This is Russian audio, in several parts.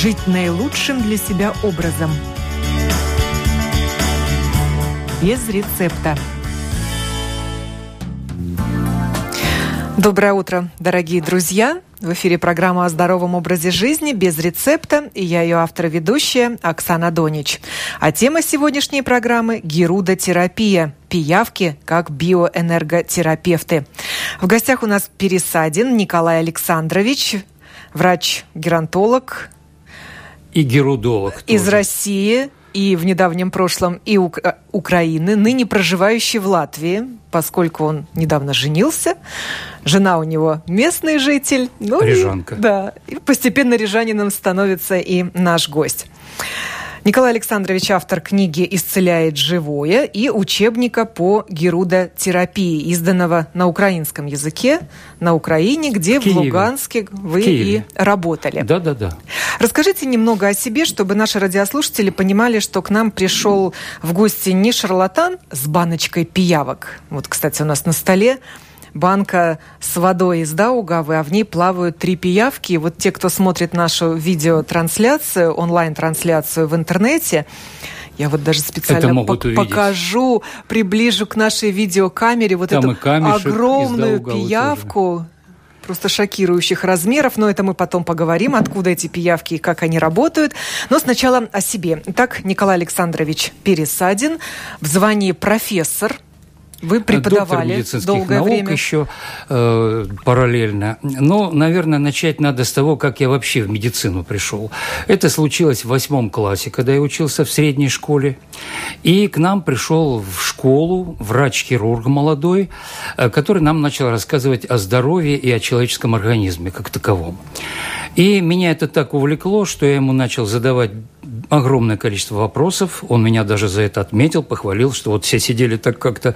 жить наилучшим для себя образом. Без рецепта. Доброе утро, дорогие друзья! В эфире программа о здоровом образе жизни без рецепта, и я ее автор и ведущая Оксана Донич. А тема сегодняшней программы – герудотерапия, пиявки как биоэнерготерапевты. В гостях у нас Пересадин Николай Александрович, врач-геронтолог. И герудолог Из России, и в недавнем прошлом и Ук- э, Украины, ныне проживающий в Латвии, поскольку он недавно женился. Жена у него местный житель. Ну Рижанка. И, да, и постепенно рижанином становится и наш гость. Николай Александрович автор книги «Исцеляет живое» и учебника по герудотерапии, изданного на украинском языке на Украине, где в, Киеве. Луганске вы В и работали. Да, да, да. Расскажите немного о себе, чтобы наши радиослушатели понимали, что к нам пришел в гости не шарлатан с баночкой пиявок. Вот, кстати, у нас на столе банка с водой из Даугавы, а в ней плавают три пиявки. И вот те, кто смотрит нашу видеотрансляцию, онлайн-трансляцию в интернете, я вот даже специально пок- увидеть. покажу, приближу к нашей видеокамере вот Там эту огромную пиявку просто шокирующих размеров, но это мы потом поговорим, откуда эти пиявки и как они работают. Но сначала о себе. Итак, Николай Александрович Пересадин в звании профессор. Вы Доктор преподавали медицинских долгое наук время. еще э, параллельно. Но, наверное, начать надо с того, как я вообще в медицину пришел. Это случилось в восьмом классе, когда я учился в средней школе. И к нам пришел в школу врач-хирург молодой, э, который нам начал рассказывать о здоровье и о человеческом организме как таковом. И меня это так увлекло, что я ему начал задавать огромное количество вопросов. Он меня даже за это отметил, похвалил, что вот все сидели так как-то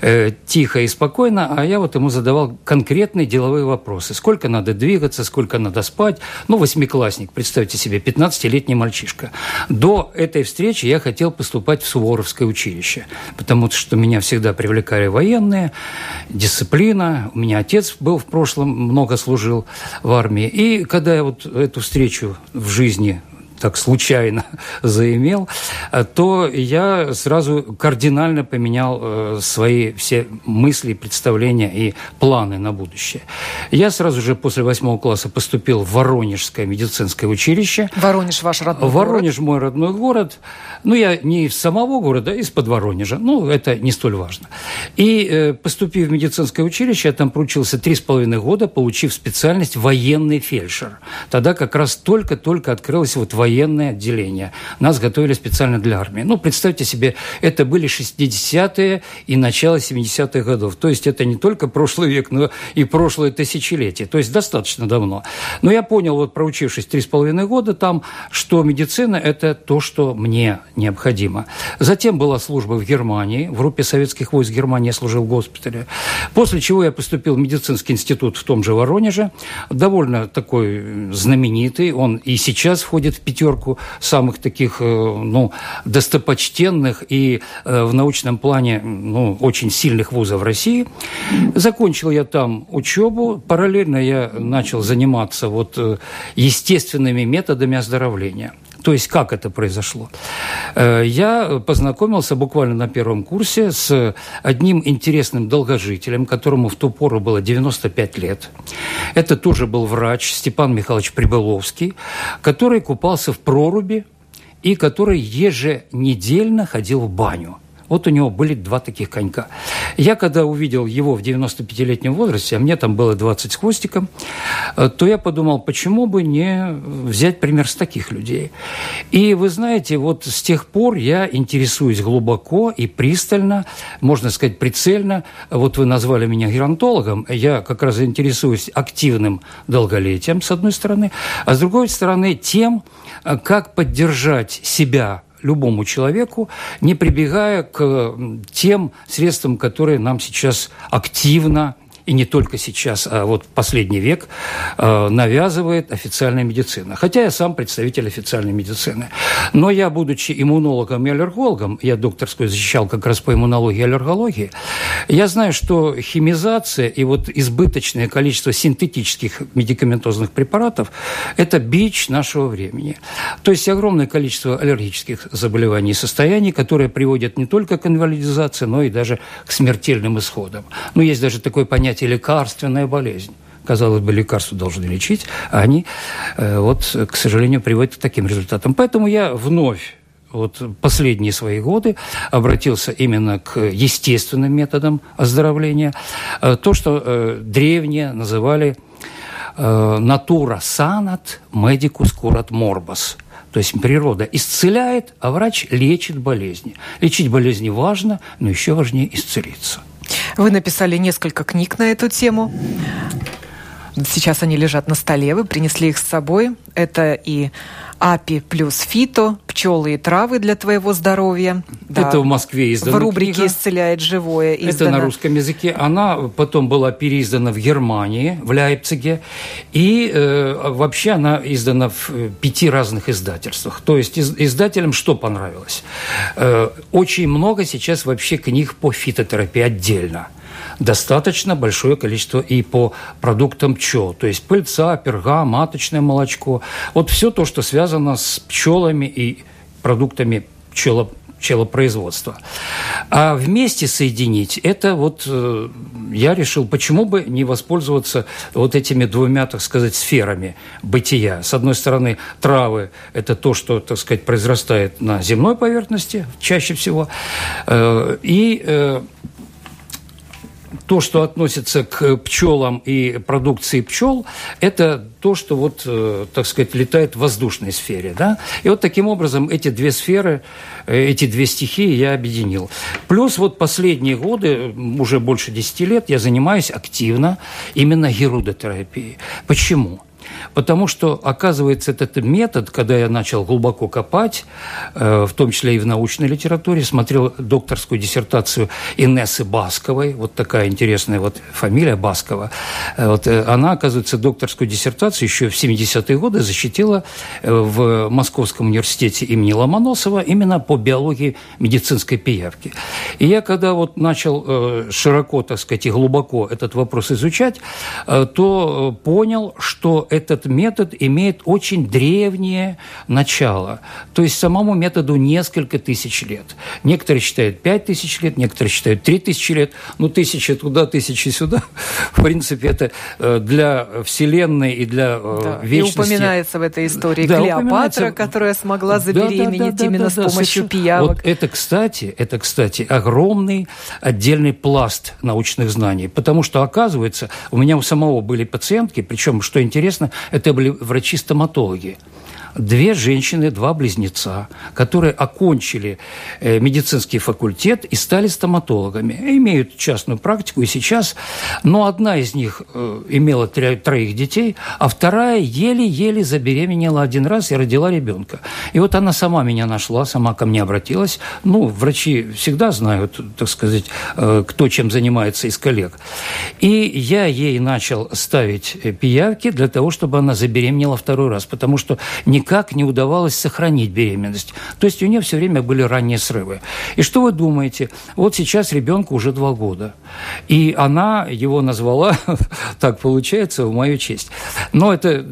э, тихо и спокойно, а я вот ему задавал конкретные деловые вопросы. Сколько надо двигаться, сколько надо спать. Ну, восьмиклассник, представьте себе, 15-летний мальчишка. До этой встречи я хотел поступать в Суворовское училище, потому что меня всегда привлекали военные, дисциплина. У меня отец был в прошлом, много служил в армии. И когда я вот эту встречу в жизни так случайно заимел, то я сразу кардинально поменял э, свои все мысли, представления и планы на будущее. Я сразу же после восьмого класса поступил в Воронежское медицинское училище. Воронеж ваш родной Воронеж мой родной город. Ну, я не из самого города, а из-под Воронежа. Ну, это не столь важно. И э, поступив в медицинское училище, я там проучился три с половиной года, получив специальность военный фельдшер. Тогда как раз только-только открылось вот военное отделение. Нас готовили специально для армии. Ну, представьте себе, это были 60-е и начало 70-х годов. То есть это не только прошлый век, но и прошлое тысячелетие. То есть достаточно давно. Но я понял, вот проучившись три с половиной года там, что медицина – это то, что мне необходимо. Затем была служба в Германии, в группе советских войск Германии я служил в госпитале. После чего я поступил в медицинский институт в том же Воронеже, довольно такой знаменитый, он и сейчас входит в пятерку самых таких, э, ну, достопочтенных и э, в научном плане, ну, очень сильных вузов России. Закончил я там учебу, параллельно я начал заниматься вот э, естественными методами оздоровления. То есть как это произошло? Э, Я познакомился буквально на первом курсе с одним интересным долгожителем, которому в ту пору было 95 лет. Это тоже был врач Степан Михайлович Прибыловский, который купался в проруби и который еженедельно ходил в баню. Вот у него были два таких конька. Я когда увидел его в 95-летнем возрасте, а мне там было 20 с хвостиком, э, то я подумал, почему бы не взять пример с таких людей. И вы знаете, вот с тех пор я интересуюсь глубоко и пристально, можно сказать, прицельно. Вот вы назвали меня геронтологом, я как раз интересуюсь активным долголетием, с одной стороны, а с другой стороны тем, э, как поддержать себя любому человеку, не прибегая к тем средствам, которые нам сейчас активно и не только сейчас, а вот последний век, э, навязывает официальная медицина. Хотя я сам представитель официальной медицины. Но я, будучи иммунологом и аллергологом, я докторскую защищал как раз по иммунологии и аллергологии, я знаю, что химизация и вот избыточное количество синтетических медикаментозных препаратов – это бич нашего времени. То есть огромное количество аллергических заболеваний и состояний, которые приводят не только к инвалидизации, но и даже к смертельным исходам. Ну, есть даже такое понятие лекарственная болезнь казалось бы, лекарства должны лечить, а они, э, вот, к сожалению, приводят к таким результатам. Поэтому я вновь вот последние свои годы обратился именно к естественным методам оздоровления. Э, то, что э, древние называли «натура санат медикус курат морбас», то есть природа исцеляет, а врач лечит болезни. Лечить болезни важно, но еще важнее исцелиться. Вы написали несколько книг на эту тему. Сейчас они лежат на столе, вы принесли их с собой. Это и АПИ плюс фито, пчелы и травы для твоего здоровья. Да. Это в Москве издана В рубрике книга. «Исцеляет живое» издана. Это на русском языке. Она потом была переиздана в Германии, в Лейпциге. И э, вообще она издана в пяти разных издательствах. То есть из, издателям что понравилось? Э, очень много сейчас вообще книг по фитотерапии отдельно – достаточно большое количество и по продуктам пчел, то есть пыльца, перга, маточное молочко. Вот все то, что связано с пчелами и продуктами пчело пчелопроизводства. А вместе соединить, это вот э, я решил, почему бы не воспользоваться вот этими двумя, так сказать, сферами бытия. С одной стороны, травы – это то, что, так сказать, произрастает на земной поверхности чаще всего, э, и э, то, что относится к пчелам и продукции пчел, это то, что вот, э, так сказать, летает в воздушной сфере. Да? И вот таким образом эти две сферы, э, эти две стихии я объединил. Плюс вот последние годы, уже больше 10 лет, я занимаюсь активно именно герудотерапией. Почему? Потому что, оказывается, этот метод, когда я начал глубоко копать, э, в том числе и в научной литературе, смотрел докторскую диссертацию Инессы Басковой, вот такая интересная вот фамилия Баскова. Э, вот, э, она, оказывается, докторскую диссертацию еще в 70-е годы защитила в Московском университете имени Ломоносова именно по биологии медицинской пиявки. И я, когда вот начал широко, так сказать, и глубоко этот вопрос изучать, то понял, что этот метод имеет очень древнее начало. То есть самому методу несколько тысяч лет. Некоторые считают пять тысяч лет, некоторые считают три тысячи лет. Ну, тысяча туда, тысяча сюда. В принципе, это э, для Вселенной и для э, да. вечности. И упоминается в этой истории да, Клеопатра, которая смогла забеременеть да, да, да, именно да, да, с помощью да, пиявок. Вот это, кстати, это, кстати, огромный отдельный пласт научных знаний. Потому что, оказывается, у меня у самого были пациентки, причем, что интересно, это были врачи-стоматологи две женщины, два близнеца, которые окончили э, медицинский факультет и стали стоматологами. Имеют частную практику и сейчас, но одна из них э, имела троих детей, а вторая еле-еле забеременела один раз и родила ребенка. И вот она сама меня нашла, сама ко мне обратилась. Ну, врачи всегда знают, так сказать, э, кто чем занимается из коллег. И я ей начал ставить пиявки для того, чтобы она забеременела второй раз, потому что не никак не удавалось сохранить беременность. То есть у нее все время были ранние срывы. И что вы думаете? Вот сейчас ребенку уже два года. И она его назвала, так получается, в мою честь. Но это э,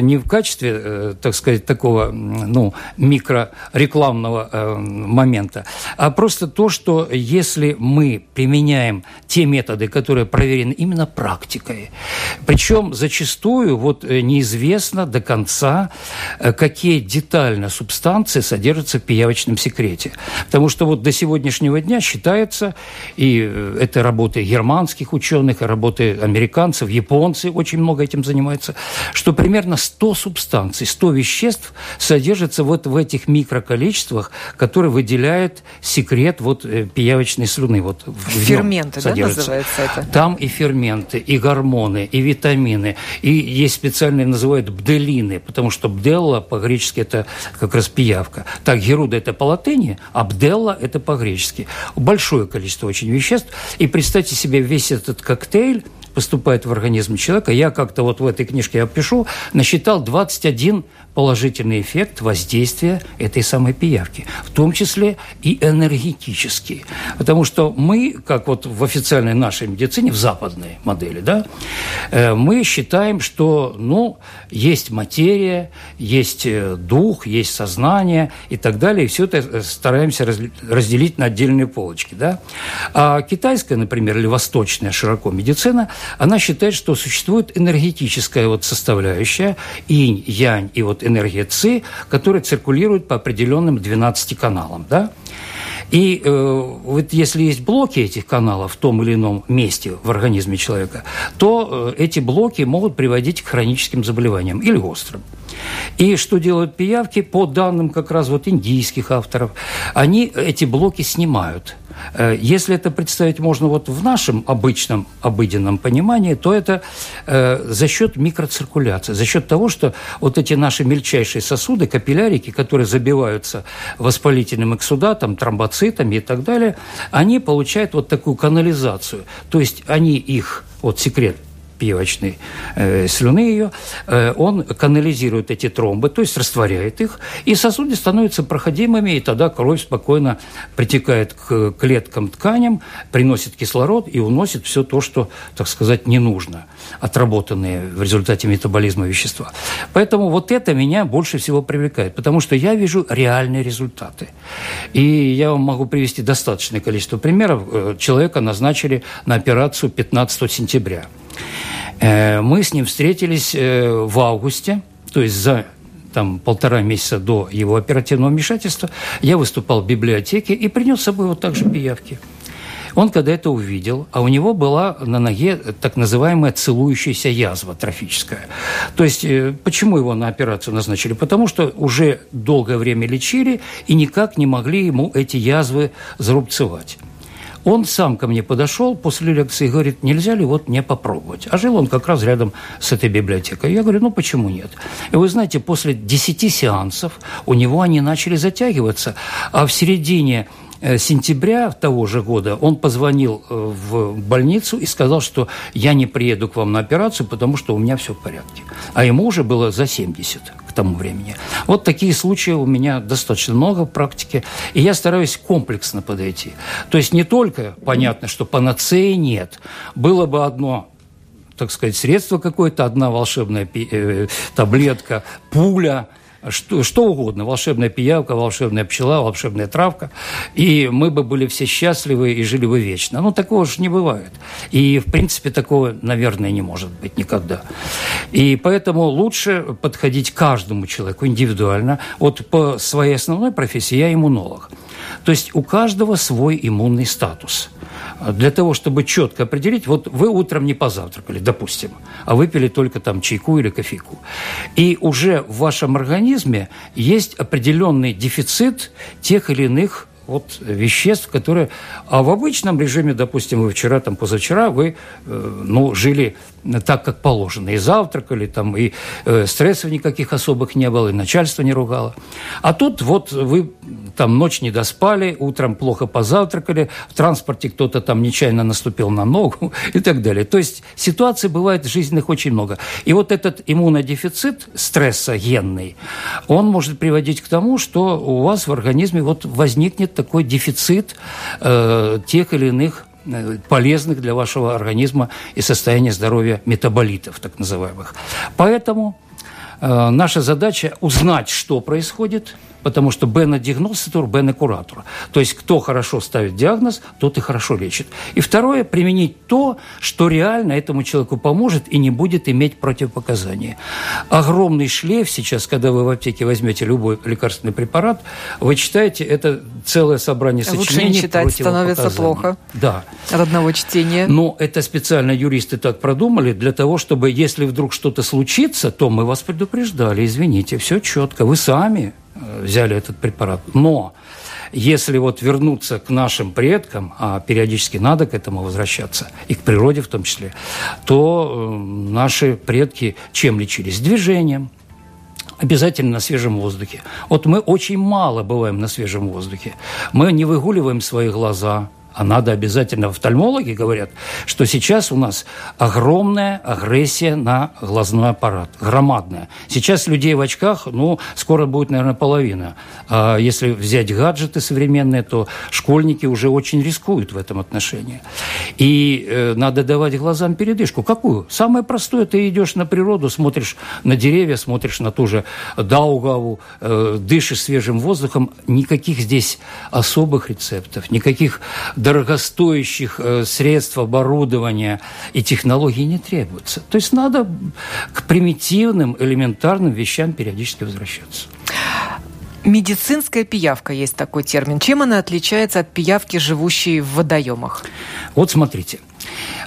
не в качестве, э, так сказать, такого ну, микрорекламного э, момента, а просто то, что если мы применяем те методы, которые проверены именно практикой, причем зачастую вот неизвестно до конца, какие детально субстанции содержатся в пиявочном секрете. Потому что вот до сегодняшнего дня считается, и э, это работы германских ученых, и работы американцев, японцы очень много этим занимаются, что примерно 100 субстанций, 100 веществ содержатся вот в этих микроколичествах, которые выделяют секрет вот э, пиявочной слюны. Вот ферменты, да, называется это? Там и ферменты, и гормоны, и витамины, и есть специальные называют бделины, потому что бделла Абделла по-гречески это как раз пиявка. Так, Геруда это по латыни, Абделла это по-гречески. Большое количество очень веществ. И представьте себе весь этот коктейль, поступает в организм человека, я как-то вот в этой книжке я пишу, насчитал 21 положительный эффект воздействия этой самой пиявки, в том числе и энергетический. Потому что мы, как вот в официальной нашей медицине, в западной модели, да, э, мы считаем, что, ну, есть материя, есть э, дух, есть сознание и так далее, и все это э, стараемся разделить на отдельные полочки, да. А китайская, например, или восточная широко медицина, она считает, что существует энергетическая вот составляющая, инь, янь и вот энергия ЦИ, которая циркулирует по определенным 12 каналам. Да? И э, вот если есть блоки этих каналов в том или ином месте в организме человека, то э, эти блоки могут приводить к хроническим заболеваниям или острым. И что делают пиявки, по данным как раз вот индийских авторов, они эти блоки снимают – Э, если это представить можно вот в нашем обычном, обыденном понимании, то это э, за счет микроциркуляции, за счет того, что вот эти наши мельчайшие сосуды, капиллярики, которые забиваются воспалительным эксудатом, тромбоцитами и так далее, они получают вот такую канализацию. То есть они их, вот секрет пивочной э, слюны ее, э, он канализирует эти тромбы, то есть растворяет их, и сосуды становятся проходимыми, и тогда кровь спокойно притекает к клеткам, тканям, приносит кислород и уносит все то, что, так сказать, не нужно, отработанные в результате метаболизма вещества. Поэтому вот это меня больше всего привлекает, потому что я вижу реальные результаты. И я вам могу привести достаточное количество примеров. Э, человека назначили на операцию 15 сентября – мы с ним встретились э, в августе, то есть за там, полтора месяца до его оперативного вмешательства. Я выступал в библиотеке и принес с собой вот так же пиявки. Он когда это увидел, а у него была на ноге так называемая целующаяся язва трофическая. То есть, э, почему его на операцию назначили? Потому что уже долгое время лечили и никак не могли ему эти язвы зарубцевать. Он сам ко мне подошел после лекции и говорит, нельзя ли вот не попробовать? А жил он как раз рядом с этой библиотекой. Я говорю, ну почему нет? И вы знаете, после 10 сеансов у него они начали затягиваться, а в середине Э, сентября того же года он позвонил э, в больницу и сказал, что я не приеду к вам на операцию, потому что у меня все в порядке. А ему уже было за 70 к тому времени. Вот такие случаи у меня достаточно много в практике, и я стараюсь комплексно подойти. То есть не только понятно, что панацеи нет. Было бы одно так сказать, средство какое-то, одна волшебная э, таблетка, пуля – что, что угодно, волшебная пиявка, волшебная пчела, волшебная травка, и мы бы были все счастливы и жили бы вечно. Ну, такого же не бывает. И, в принципе, такого, наверное, не может быть никогда. И поэтому лучше подходить каждому человеку индивидуально. Вот по своей основной профессии я иммунолог. То есть у каждого свой иммунный статус – для того, чтобы четко определить, вот вы утром не позавтракали, допустим, а выпили только там чайку или кофейку. И уже в вашем организме есть определенный дефицит тех или иных вот веществ, которые... А в обычном режиме, допустим, вы вчера, там, позавчера, вы, э, ну, жили так, как положено. И завтракали, там, и э, стрессов никаких особых не было, и начальство не ругало. А тут вот вы там ночь не доспали, утром плохо позавтракали, в транспорте кто-то там нечаянно наступил на ногу и так далее. То есть ситуаций бывает жизненных очень много. И вот этот иммунодефицит стресса генный, он может приводить к тому, что у вас в организме вот возникнет такой дефицит э, тех или иных Э, полезных для вашего организма и состояния здоровья метаболитов, так называемых. Поэтому э, наша задача узнать, что происходит – потому что бена диагноститор, бена куратор. То есть, кто хорошо ставит диагноз, тот и хорошо лечит. И второе, применить то, что реально этому человеку поможет и не будет иметь противопоказания. Огромный шлейф сейчас, когда вы в аптеке возьмете любой лекарственный препарат, вы читаете, это целое собрание сочинений Лучше не читать, становится плохо. Да. От одного чтения. Но это специально юристы так продумали для того, чтобы, если вдруг что-то случится, то мы вас предупреждали, извините, все четко, вы сами взяли этот препарат. Но если вот вернуться к нашим предкам, а периодически надо к этому возвращаться, и к природе в том числе, то э, наши предки чем лечились? Движением, обязательно на свежем воздухе. Вот мы очень мало бываем на свежем воздухе. Мы не выгуливаем свои глаза, а надо обязательно, офтальмологи говорят, что сейчас у нас огромная агрессия на глазной аппарат, громадная. Сейчас людей в очках, ну, скоро будет, наверное, половина. А если взять гаджеты современные, то школьники уже очень рискуют в этом отношении. И э, надо давать глазам передышку. Какую? Самое простое, ты идешь на природу, смотришь на деревья, смотришь на ту же Даугаву, э, дышишь свежим воздухом. Никаких здесь особых рецептов, никаких дорогостоящих э, средств, оборудования и технологий не требуется. То есть надо к примитивным, элементарным вещам периодически возвращаться. Медицинская пиявка есть такой термин. Чем она отличается от пиявки, живущей в водоемах? Вот смотрите.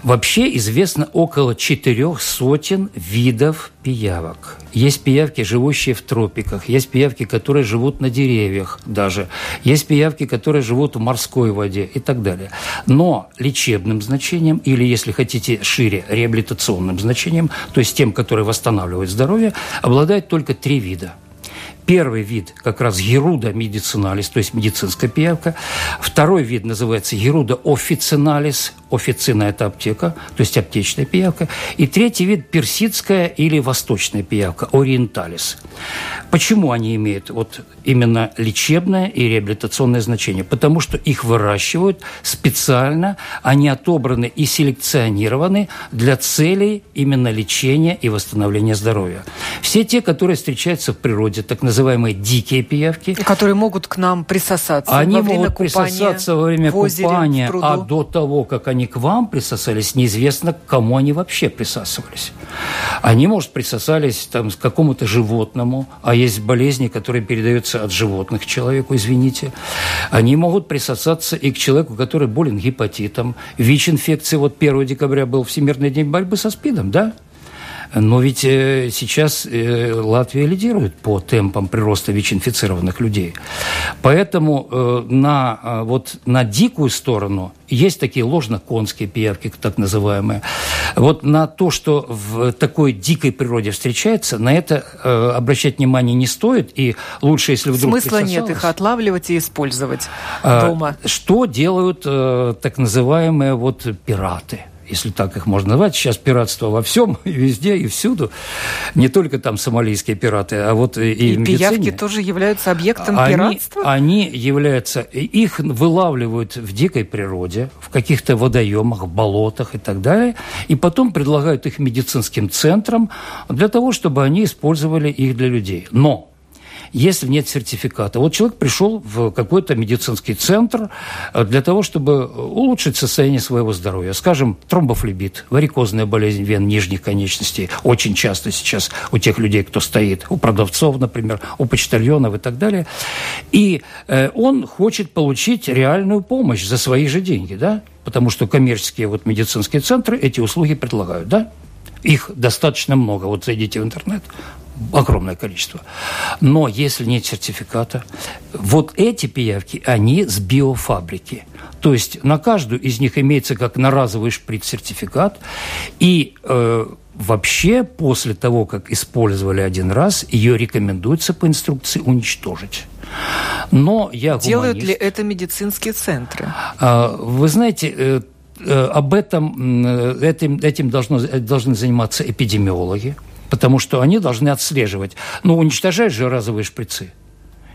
Вообще известно около четырех сотен видов пиявок. Есть пиявки, живущие в тропиках, есть пиявки, которые живут на деревьях даже, есть пиявки, которые живут в морской воде и так далее. Но лечебным значением, или, если хотите, шире, реабилитационным значением, то есть тем, которые восстанавливают здоровье, обладают только три вида – Первый вид как раз геруда медициналис, то есть медицинская пиявка. Второй вид называется геруда официналис, официна – это аптека, то есть аптечная пиявка. И третий вид – персидская или восточная пиявка, ориенталис. Почему они имеют вот именно лечебное и реабилитационное значение? Потому что их выращивают специально, они отобраны и селекционированы для целей именно лечения и восстановления здоровья. Все те, которые встречаются в природе, так называемые дикие пиявки. Которые могут к нам присосаться они во время могут купания присосаться во время в озере, купания, в пруду. а до того, как они к вам присосались, неизвестно, к кому они вообще присасывались. Они, может, присосались там, к какому-то животному, а есть болезни, которые передаются от животных человеку, извините. Они могут присосаться и к человеку, который болен гепатитом. ВИЧ-инфекция, вот 1 декабря был Всемирный день борьбы со СПИДом, да? Но ведь э, сейчас э, Латвия лидирует по темпам прироста ВИЧ-инфицированных людей. Поэтому э, на, вот, на дикую сторону есть такие ложно-конские пиявки, так называемые. Вот на то, что в такой дикой природе встречается, на это э, обращать внимание не стоит. И лучше, если вдруг Смысла нет их отлавливать и использовать э, дома. Что делают э, так называемые вот пираты? Если так их можно назвать. Сейчас пиратство во всем, и везде, и всюду. Не только там сомалийские пираты, а вот и, И в медицине. пиявки тоже являются объектом они, пиратства? Они являются... Их вылавливают в дикой природе, в каких-то водоемах, болотах и так далее, и потом предлагают их медицинским центрам для того, чтобы они использовали их для людей. Но если нет сертификата. Вот человек пришел в какой-то медицинский центр э, для того, чтобы улучшить состояние своего здоровья. Скажем, тромбофлебит, варикозная болезнь вен нижних конечностей, очень часто сейчас у тех людей, кто стоит, у продавцов, например, у почтальонов и так далее. И э, он хочет получить реальную помощь за свои же деньги, да? Потому что коммерческие вот медицинские центры эти услуги предлагают, да? Их достаточно много. Вот зайдите в интернет, огромное количество. Но если нет сертификата, вот эти пиявки, они с биофабрики. То есть на каждую из них имеется как на разовый шприц-сертификат. И э, вообще после того, как использовали один раз, ее рекомендуется по инструкции уничтожить. Но я Делают гуманист. ли это медицинские центры? А, Вы знаете, э, э, об этом, э, этим, этим должно, должны заниматься эпидемиологи, потому что они должны отслеживать. Ну, уничтожать же разовые шприцы.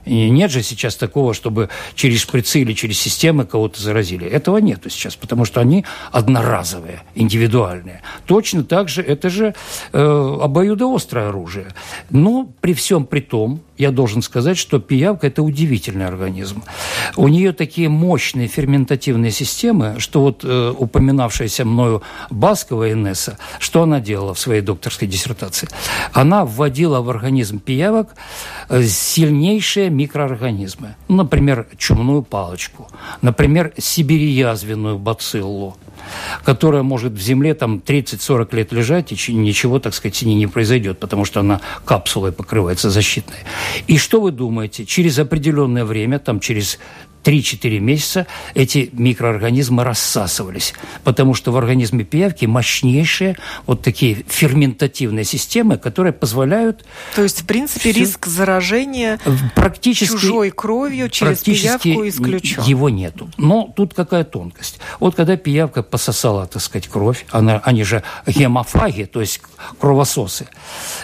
И нет же сейчас такого, чтобы через шприцы или через системы кого-то заразили. Этого нету сейчас, потому что они одноразовые, индивидуальные. Точно так же это же э, обоюдоострое оружие. Но при всем при том, я должен сказать, что пиявка – это удивительный организм. У нее такие мощные ферментативные системы, что вот э, упоминавшаяся мною Баскова Инесса, что она делала в своей докторской диссертации? Она вводила в организм пиявок э, сильнейшие микроорганизмы. Например, чумную палочку, например, сибириязвенную бациллу, которая может в земле там 30-40 лет лежать, и ничего, так сказать, с ней не произойдет, потому что она капсулой покрывается защитной. И что вы думаете? Через определенное время, там через 3-4 месяца эти микроорганизмы рассасывались, потому что в организме пиявки мощнейшие вот такие ферментативные системы, которые позволяют... То есть, в принципе, все... риск заражения практически, чужой кровью через пиявку исключен? его нету. Но тут какая тонкость. Вот когда пиявка пососала, так сказать, кровь, она, они же гемофаги, то есть кровососы,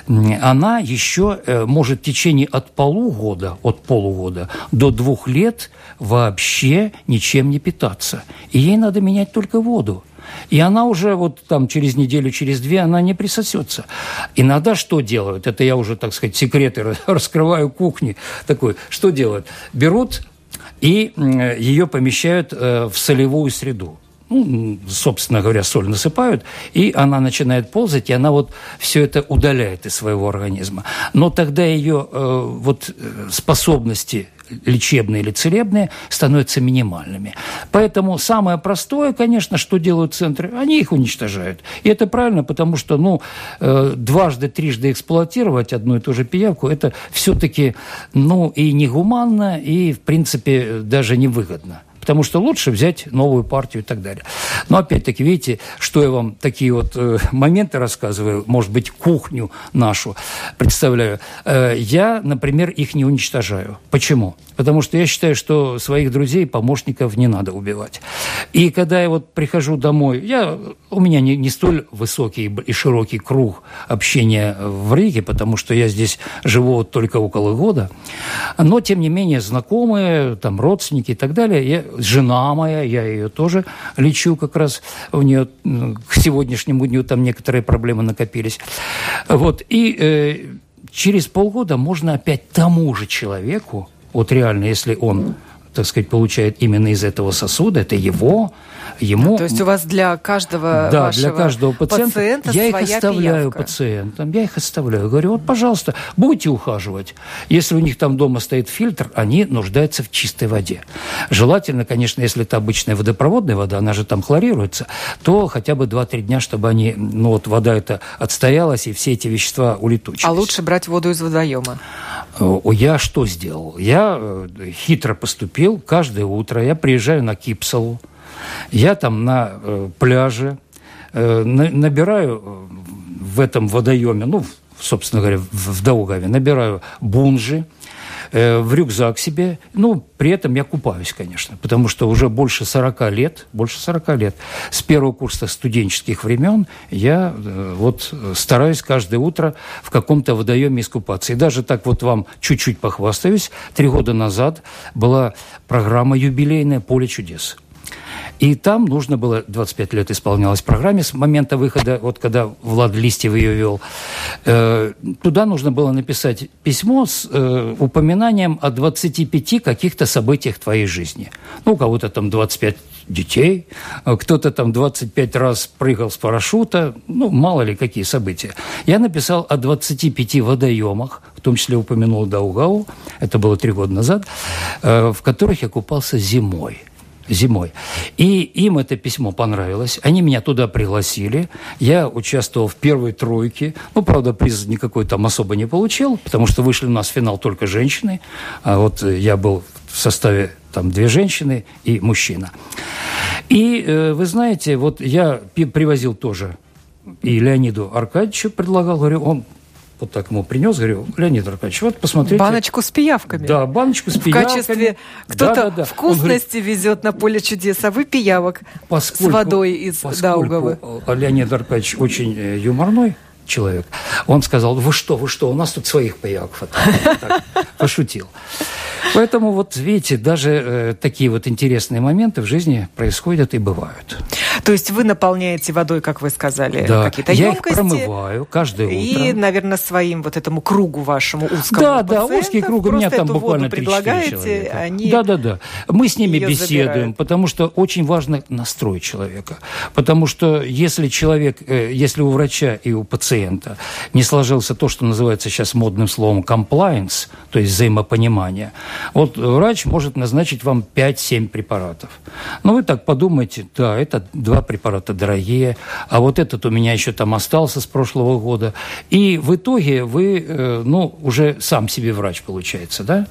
она еще э, может в течение от полугода, от полугода до двух лет вообще ничем не питаться. И ей надо менять только воду. И она уже вот там через неделю, через две, она не присосется. Иногда что делают? Это я уже, так сказать, секреты раскрываю кухни. Такой, что делают? Берут и ее помещают э, в солевую среду ну, собственно говоря, соль насыпают, и она начинает ползать, и она вот все это удаляет из своего организма. Но тогда ее э, вот э, способности лечебные или целебные становятся минимальными. Поэтому самое простое, конечно, что делают центры, они их уничтожают. И это правильно, потому что, ну, э, дважды, трижды эксплуатировать одну и ту же пиявку, это все-таки, ну, и негуманно, и, в принципе, даже невыгодно потому что лучше взять новую партию и так далее. Но опять-таки, видите, что я вам такие вот э, моменты рассказываю, может быть, кухню нашу представляю. Э, я, например, их не уничтожаю. Почему? Потому что я считаю, что своих друзей, помощников не надо убивать. И когда я вот прихожу домой, я, у меня не, не столь высокий и широкий круг общения в Риге, потому что я здесь живу только около года, но, тем не менее, знакомые, там, родственники и так далее, я жена моя, я ее тоже лечу как раз, у нее к сегодняшнему дню там некоторые проблемы накопились. Вот, и э, через полгода можно опять тому же человеку, вот реально, если он так сказать, получает именно из этого сосуда, это его, ему... То есть у вас для каждого да, для каждого пациента, пациента я их оставляю пиявка. пациентам, я их оставляю. Говорю, вот, пожалуйста, будете ухаживать. Если у них там дома стоит фильтр, они нуждаются в чистой воде. Желательно, конечно, если это обычная водопроводная вода, она же там хлорируется, то хотя бы 2-3 дня, чтобы они, ну вот вода эта отстоялась, и все эти вещества улетучились. А лучше брать воду из водоема? Я что сделал? Я э, хитро поступил. Каждое утро я приезжаю на Кипсалу. Я там на э, пляже э, набираю в этом водоеме, ну, собственно говоря, в Даугаве, набираю бунжи, Э, в рюкзак себе. Ну, при этом я купаюсь, конечно, потому что уже больше 40 лет, больше 40 лет, с первого курса студенческих времен я э, вот стараюсь каждое утро в каком-то водоеме искупаться. И даже так вот вам чуть-чуть похвастаюсь, три года назад была программа юбилейная «Поле чудес». И там нужно было, 25 лет исполнялась программе с момента выхода, вот когда Влад Листьев ее вел, э, туда нужно было написать письмо с э, упоминанием о 25 каких-то событиях твоей жизни. Ну, у кого-то там 25 детей, э, кто-то там 25 раз прыгал с парашюта, ну, мало ли какие события. Я написал о 25 водоемах, в том числе упомянул Даугау, это было три года назад, э, в которых я купался зимой – зимой. И им это письмо понравилось. Они меня туда пригласили. Я участвовал в первой тройке. Ну, правда, приз никакой там особо не получил, потому что вышли у нас в финал только женщины. А вот я был в составе там две женщины и мужчина. И э, вы знаете, вот я привозил тоже и Леониду Аркадьевичу предлагал, говорю, он вот так ему принес, говорю, Леонид Аркадьевич, вот посмотрите. Баночку с пиявками. Да, баночку с пиявками. В качестве кто-то да, да, да. вкусности говорит, везет на поле чудес, а вы пиявок поскольку, с водой из Даугавы. Леонид Аркадьевич очень э, юморной, человек. Он сказал, вы что, вы что, у нас тут своих пиявок хватает. Пошутил. Поэтому вот видите, даже э, такие вот интересные моменты в жизни происходят и бывают. То есть вы наполняете водой, как вы сказали, да. какие-то я емкости. их промываю каждое утро. И, наверное, своим вот этому кругу вашему узкому Да, да, узкий круг. У меня там буквально 3 предлагаете, они Да, да, да. Мы с ними беседуем, забирают. потому что очень важно настрой человека. Потому что если человек, э, если у врача и у пациента не сложился то, что называется сейчас модным словом compliance, то есть взаимопонимание, вот врач может назначить вам 5-7 препаратов. Но ну, вы так подумайте, да, это два препарата дорогие, а вот этот у меня еще там остался с прошлого года. И в итоге вы, э, ну, уже сам себе врач получается, да?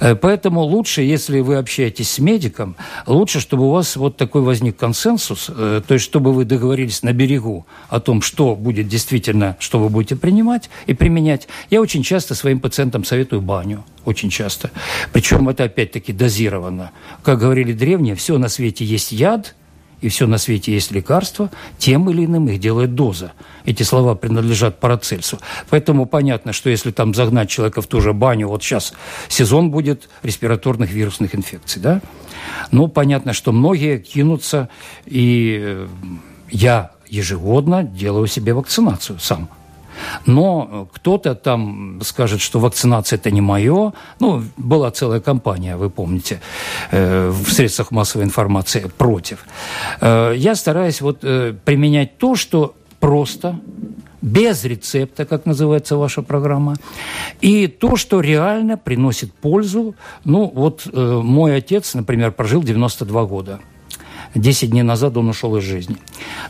Э, поэтому лучше, если вы общаетесь с медиком, лучше, чтобы у вас вот такой возник консенсус, то есть чтобы вы договорились на берегу о том, что будет действительно, что вы будете принимать и применять. Я очень часто своим пациентам советую баню очень часто. Причем это опять-таки дозировано. Как говорили древние, все на свете есть яд, и все на свете есть лекарство, тем или иным их делает доза. Эти слова принадлежат Парацельсу. Поэтому понятно, что если там загнать человека в ту же баню, вот сейчас сезон будет респираторных вирусных инфекций, да? Ну, понятно, что многие кинутся, и э, я ежегодно делаю себе вакцинацию сам – но кто-то там скажет, что вакцинация это не мое. Ну, была целая кампания, вы помните, э, в средствах массовой информации против. Э, я стараюсь вот э, применять то, что просто без рецепта, как называется ваша программа, и то, что реально приносит пользу. Ну, вот э, мой отец, например, прожил 92 года. 10 дней назад он ушел из жизни.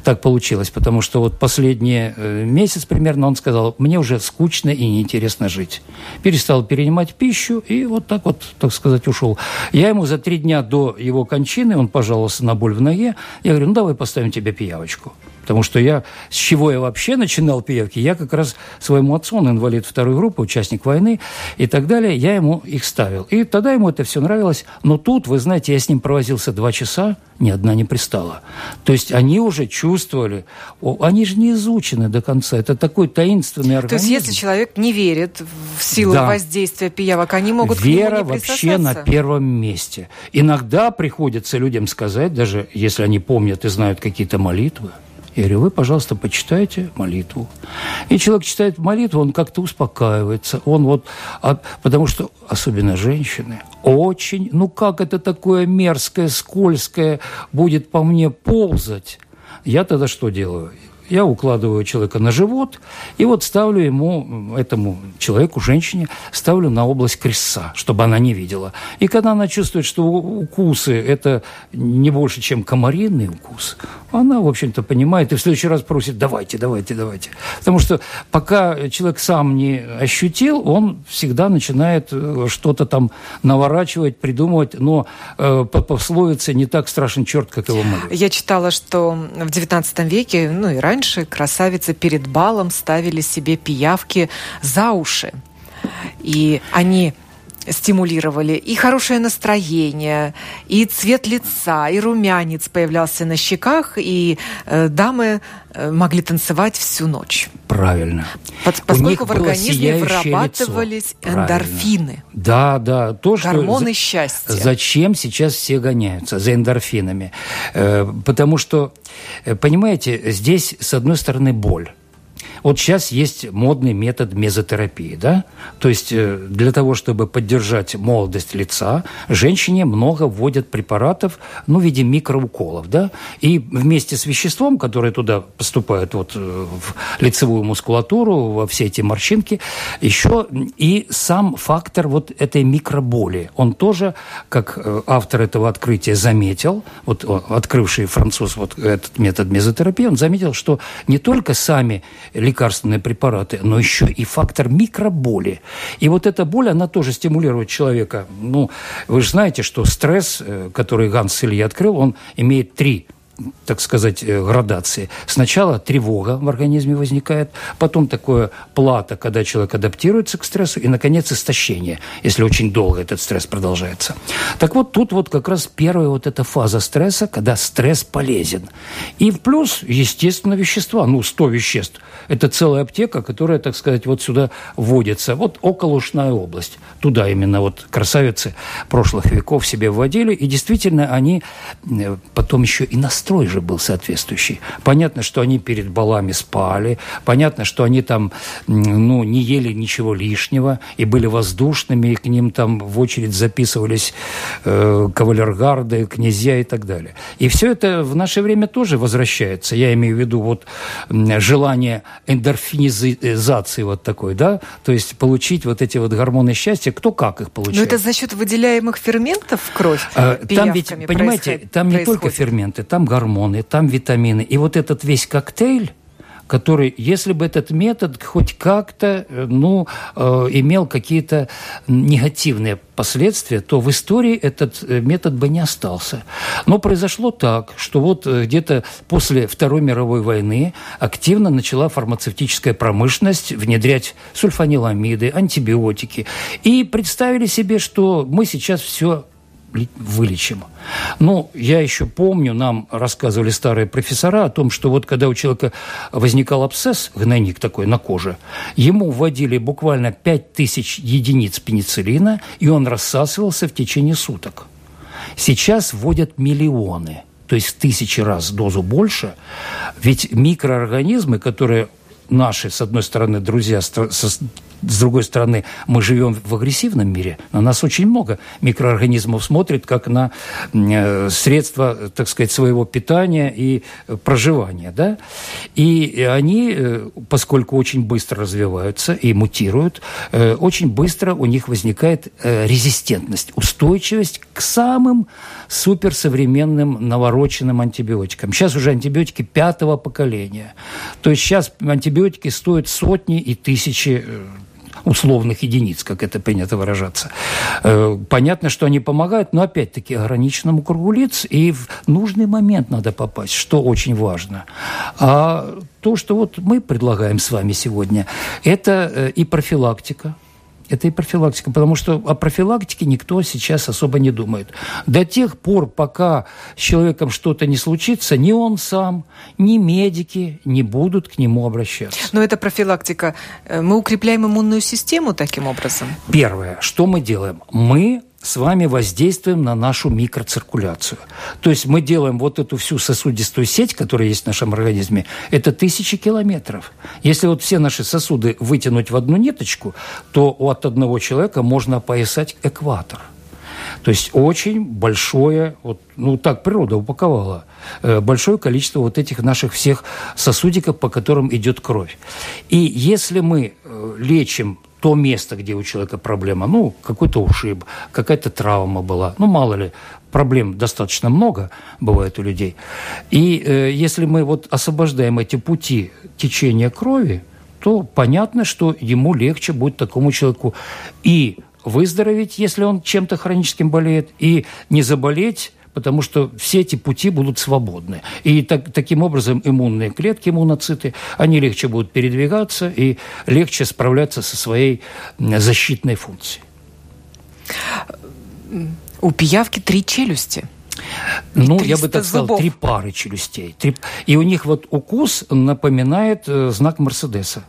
Так получилось, потому что вот последний э, месяц примерно он сказал, мне уже скучно и неинтересно жить. Перестал перенимать пищу и вот так вот, так сказать, ушел. Я ему за три дня до его кончины, он пожаловался на боль в ноге, я говорю, ну давай поставим тебе пиявочку. Потому что я, с чего я вообще начинал пиявки, я как раз своему отцу, он инвалид второй группы, участник войны и так далее, я ему их ставил. И тогда ему это все нравилось. Но тут, вы знаете, я с ним провозился два часа, ни одна не пристала. То есть они уже чувствовали, они же не изучены до конца, это такой таинственный организм. То есть если человек не верит в силу да. воздействия пиявок, они могут Вера к нему не вообще на первом месте. Иногда приходится людям сказать, даже если они помнят и знают какие-то молитвы, я говорю, вы, пожалуйста, почитайте молитву. И человек читает молитву, он как-то успокаивается. Он вот, от, потому что, особенно женщины, очень, ну как это такое мерзкое, скользкое будет по мне ползать? Я тогда что делаю? Я укладываю человека на живот, и вот ставлю ему, этому человеку, женщине, ставлю на область крестца, чтобы она не видела. И когда она чувствует, что укусы – это не больше, чем комариный укус, она, в общем-то, понимает и в следующий раз просит «давайте, давайте, давайте». Потому что пока человек сам не ощутил, он всегда начинает э, что-то там наворачивать, придумывать, но э, по пословице не так страшен черт, как его молитва. Я читала, что в XIX веке, ну и раньше, раньше красавицы перед балом ставили себе пиявки за уши. И они стимулировали и хорошее настроение, и цвет лица, и румянец появлялся на щеках, и э, дамы э, могли танцевать всю ночь. Правильно. Под, поскольку в организме вырабатывались лицо. эндорфины. Да, да. То, Гормоны что, счастья. Зачем сейчас все гоняются за эндорфинами? Э, потому что, э, понимаете, здесь, с одной стороны, боль. Вот сейчас есть модный метод мезотерапии, да? То есть э, для того, чтобы поддержать молодость лица, женщине много вводят препаратов, ну, в виде микроуколов, да? И вместе с веществом, которое туда поступает вот э, в лицевую мускулатуру, во все эти морщинки, еще и сам фактор вот этой микроболи. Он тоже, как э, автор этого открытия заметил, вот открывший француз вот этот метод мезотерапии, он заметил, что не только сами лекарственные препараты, но еще и фактор микроболи. И вот эта боль, она тоже стимулирует человека. Ну, вы же знаете, что стресс, э, который Ганс Илья открыл, он имеет три так сказать, э, градации. Сначала тревога в организме возникает, потом такое плата, когда человек адаптируется к стрессу, и, наконец, истощение, если очень долго этот стресс продолжается. Так вот, тут вот как раз первая вот эта фаза стресса, когда стресс полезен. И в плюс, естественно, вещества, ну, 100 веществ. Это целая аптека, которая, так сказать, вот сюда вводится. Вот околоушная область. Туда именно вот красавицы прошлых веков себе вводили, и действительно они э, потом еще и настраивали настрой же был соответствующий. Понятно, что они перед балами спали, понятно, что они там ну, не ели ничего лишнего и были воздушными, и к ним там в очередь записывались э, кавалергарды, князья и так далее. И все это в наше время тоже возвращается. Я имею в виду вот желание эндорфинизации вот такой, да, то есть получить вот эти вот гормоны счастья, кто как их получает. Но это за счет выделяемых ферментов в кровь? Там ведь, понимаете, там не только ферменты, там гормоны гормоны, там витамины. И вот этот весь коктейль который, если бы этот метод хоть как-то э, ну, э, имел какие-то негативные последствия, то в истории этот э, метод бы не остался. Но произошло так, что вот где-то после Второй мировой войны активно начала фармацевтическая промышленность внедрять сульфаниламиды, антибиотики. И представили себе, что мы сейчас все вылечим. Ну, я еще помню, нам рассказывали старые профессора о том, что вот когда у человека возникал абсцесс, гнойник такой на коже, ему вводили буквально 5000 единиц пенициллина, и он рассасывался в течение суток. Сейчас вводят миллионы, то есть в тысячи раз дозу больше, ведь микроорганизмы, которые наши, с одной стороны, друзья с другой стороны, мы живем в агрессивном мире. На нас очень много микроорганизмов смотрит как на э, средства, так сказать, своего питания и проживания. Да? И они, э, поскольку очень быстро развиваются и мутируют, э, очень быстро у них возникает резистентность, устойчивость к самым суперсовременным навороченным антибиотикам. Сейчас уже антибиотики пятого поколения. То есть сейчас антибиотики стоят сотни и тысячи условных единиц, как это принято выражаться. Э, понятно, что они помогают, но опять-таки ограниченному кругу лиц, и в нужный момент надо попасть, что очень важно. А то, что вот мы предлагаем с вами сегодня, это э, и профилактика, это и профилактика, потому что о профилактике никто сейчас особо не думает. До тех пор, пока с человеком что-то не случится, ни он сам, ни медики не будут к нему обращаться. Но это профилактика. Э, мы укрепляем иммунную систему таким образом? Первое, что мы делаем? Мы с вами воздействуем на нашу микроциркуляцию. То есть мы делаем вот эту всю сосудистую сеть, которая есть в нашем организме, это тысячи километров. Если вот все наши сосуды вытянуть в одну ниточку, то от одного человека можно опоясать экватор. То есть очень большое, вот, ну так природа упаковала, э, большое количество вот этих наших всех сосудиков, по которым идет кровь. И если мы э, лечим то место, где у человека проблема, ну, какой-то ушиб, какая-то травма была, ну, мало ли, проблем достаточно много бывает у людей. И э, если мы вот освобождаем эти пути течения крови, то понятно, что ему легче будет такому человеку и выздороветь, если он чем-то хроническим болеет, и не заболеть потому что все эти пути будут свободны. И так, таким образом иммунные клетки, иммуноциты, они легче будут передвигаться и легче справляться со своей защитной функцией. У пиявки три челюсти. Ну, я бы так сказал, зубов. три пары челюстей. Три... И у них вот укус напоминает э, знак Мерседеса.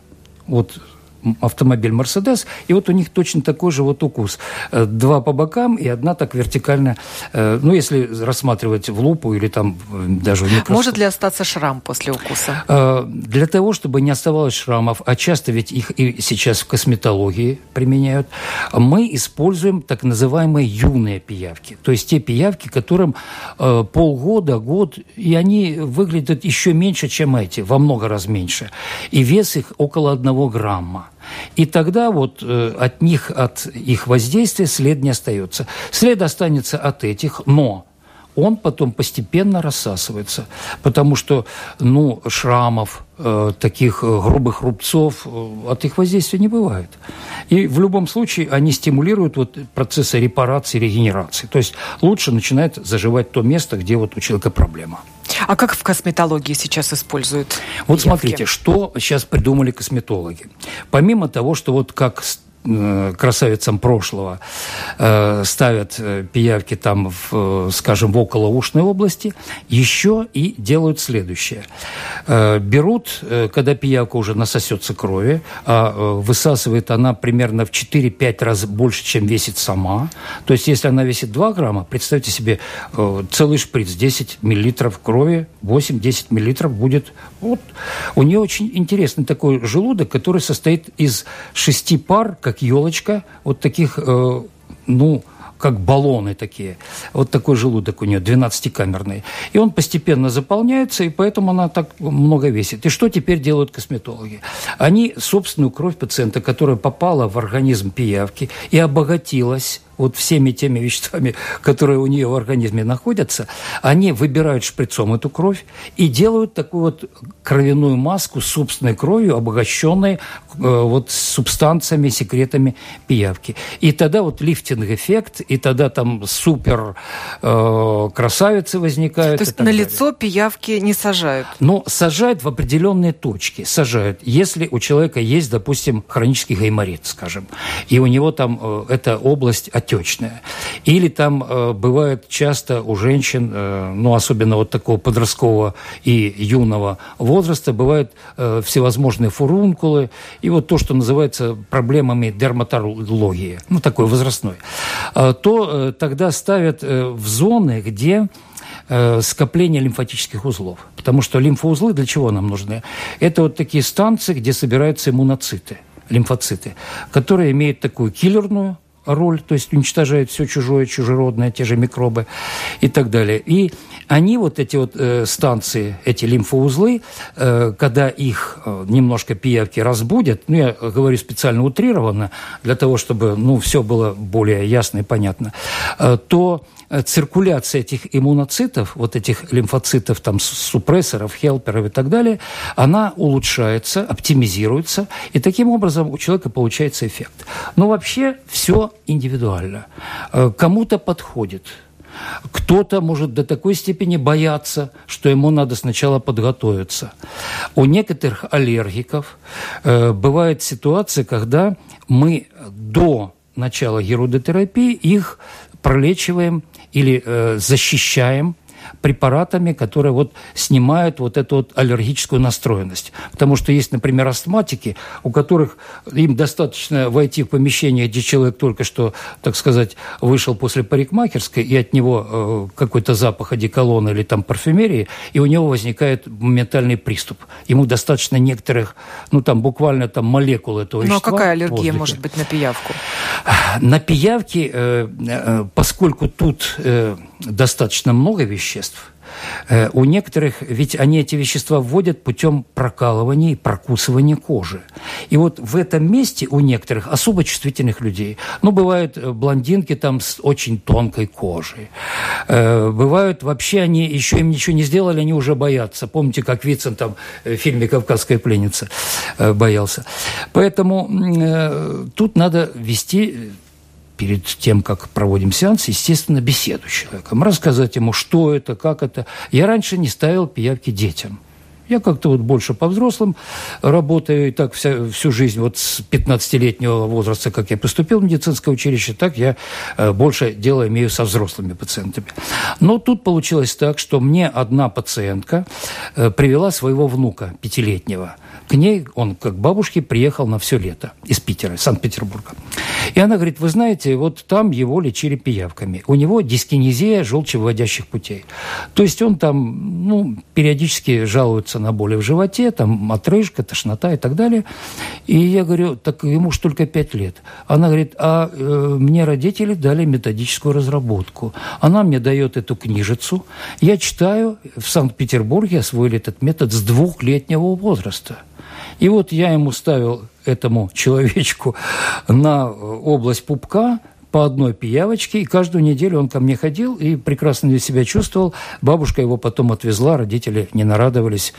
Вот автомобиль «Мерседес», и вот у них точно такой же вот укус. Э, два по бокам и одна так вертикально, э, ну, если рассматривать в лупу или там э, даже в микроскоп. Может ли остаться шрам после укуса? Для того, чтобы не оставалось шрамов, а часто ведь их и сейчас в косметологии применяют, мы используем так называемые юные пиявки. То есть те пиявки, которым полгода, год, и они выглядят еще меньше, чем эти, во много раз меньше. И вес их около одного грамма. И тогда вот э, от них, от их воздействия след не остается. След останется от этих, но он потом постепенно рассасывается, потому что, ну, шрамов, э, таких э, грубых рубцов э, от их воздействия не бывает. И в любом случае они стимулируют вот процессы репарации, регенерации. То есть лучше начинает заживать то место, где вот у человека проблема. А как в косметологии сейчас используют? Вот явки? смотрите, что сейчас придумали косметологи. Помимо того, что вот как красавицам прошлого э, ставят э, пиявки там, в, скажем, в околоушной области, еще и делают следующее. Берут, когда пиявка уже насосется крови, а высасывает она примерно в 4-5 раз больше, чем весит сама. То есть, если она весит 2 грамма, представьте себе, целый шприц, 10 миллилитров крови, 8-10 миллилитров будет. Вот. У нее очень интересный такой желудок, который состоит из шести пар, как елочка, вот таких, э, ну, как баллоны такие. Вот такой желудок у нее, 12-камерный. И он постепенно заполняется, и поэтому она так много весит. И что теперь делают косметологи? Они собственную кровь пациента, которая попала в организм пиявки и обогатилась вот всеми теми веществами, которые у нее в организме находятся, они выбирают шприцом эту кровь и делают такую вот кровяную маску с собственной кровью, обогащенной э, вот субстанциями, секретами пиявки. И тогда вот лифтинг-эффект, и тогда там супер э, красавицы возникают. То есть на далее. лицо пиявки не сажают? Ну, сажают в определенные точки. Сажают. Если у человека есть, допустим, хронический гайморит, скажем, и у него там э, эта область отечная. Или там э, бывает часто у женщин, э, ну, особенно вот такого подросткового и юного возраста, бывают э, всевозможные фурункулы, и вот то, что называется проблемами дерматологии, ну, такой возрастной, э, то э, тогда ставят э, в зоны, где э, скопление лимфатических узлов. Потому что лимфоузлы для чего нам нужны? Это вот такие станции, где собираются иммуноциты, лимфоциты, которые имеют такую киллерную роль, то есть уничтожают все чужое, чужеродное, те же микробы и так далее. И они, вот эти вот э, станции, эти лимфоузлы, э, когда их э, немножко пиявки разбудят, ну, я говорю специально утрированно, для того, чтобы, ну, все было более ясно и понятно, э, то циркуляция этих иммуноцитов, вот этих лимфоцитов, там, супрессоров, хелперов и так далее, она улучшается, оптимизируется, и таким образом у человека получается эффект. Но вообще все индивидуально. Э, кому-то подходит, кто-то может до такой степени бояться, что ему надо сначала подготовиться. У некоторых аллергиков э, бывает ситуация, когда мы до начала герудотерапии их пролечиваем или э, защищаем препаратами, которые вот снимают вот эту вот аллергическую настроенность. Потому что есть, например, астматики, у которых им достаточно войти в помещение, где человек только что, так сказать, вышел после парикмахерской, и от него э, какой-то запах одеколона или там парфюмерии, и у него возникает моментальный приступ. Ему достаточно некоторых, ну там буквально там молекул этого вещества. Ну а какая аллергия может быть на пиявку? На пиявки, э, э, поскольку тут достаточно много веществ. Э, у некоторых, ведь они эти вещества вводят путем прокалывания и прокусывания кожи. И вот в этом месте у некоторых особо чувствительных людей, ну, бывают э, блондинки там с очень тонкой кожей, э, бывают вообще они, еще им ничего не сделали, они уже боятся. Помните, как Вицин там в фильме «Кавказская пленница» боялся. Поэтому тут надо вести перед тем, как проводим сеанс, естественно, беседу с человеком, рассказать ему, что это, как это. Я раньше не ставил пиявки детям. Я как-то вот больше по взрослым работаю, и так вся, всю жизнь, вот с 15-летнего возраста, как я поступил в медицинское училище, так я э, больше дела имею со взрослыми пациентами. Но тут получилось так, что мне одна пациентка э, привела своего внука пятилетнего – к ней он, как бабушке, приехал на все лето из Питера, из Санкт-Петербурга. И она говорит, вы знаете, вот там его лечили пиявками. У него дискинезия желчевыводящих путей. То есть он там, ну, периодически жалуется на боли в животе, там отрыжка, тошнота и так далее. И я говорю, так ему уж только пять лет. Она говорит, а э, мне родители дали методическую разработку. Она мне дает эту книжицу. Я читаю, в Санкт-Петербурге освоили этот метод с двухлетнего возраста. И вот я ему ставил этому человечку на область пупка по одной пиявочке, и каждую неделю он ко мне ходил и прекрасно себя чувствовал. Бабушка его потом отвезла, родители не нарадовались,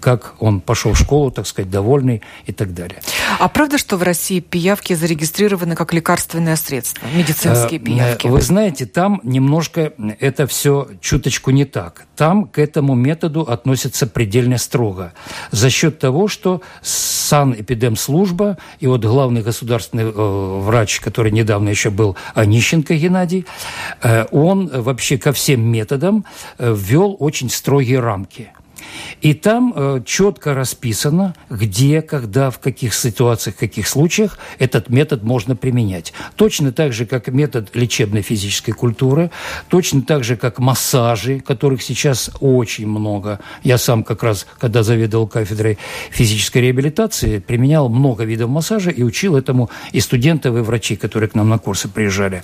как он пошел в школу, так сказать, довольный и так далее. А правда, что в России пиявки зарегистрированы как лекарственное средство, медицинские э, пиявки? Вы знаете, там немножко это все чуточку не так. Там к этому методу относятся предельно строго. За счет того, что санэпидемслужба и вот главный государственный э, врач, который недавно еще был Онищенко Геннадий, э, он вообще ко всем методам э, ввел очень строгие рамки – и там э, четко расписано, где, когда, в каких ситуациях, в каких случаях этот метод можно применять. Точно так же, как метод лечебной физической культуры, точно так же, как массажи, которых сейчас очень много. Я сам как раз, когда заведовал кафедрой физической реабилитации, применял много видов массажа и учил этому и студентов, и врачей, которые к нам на курсы приезжали.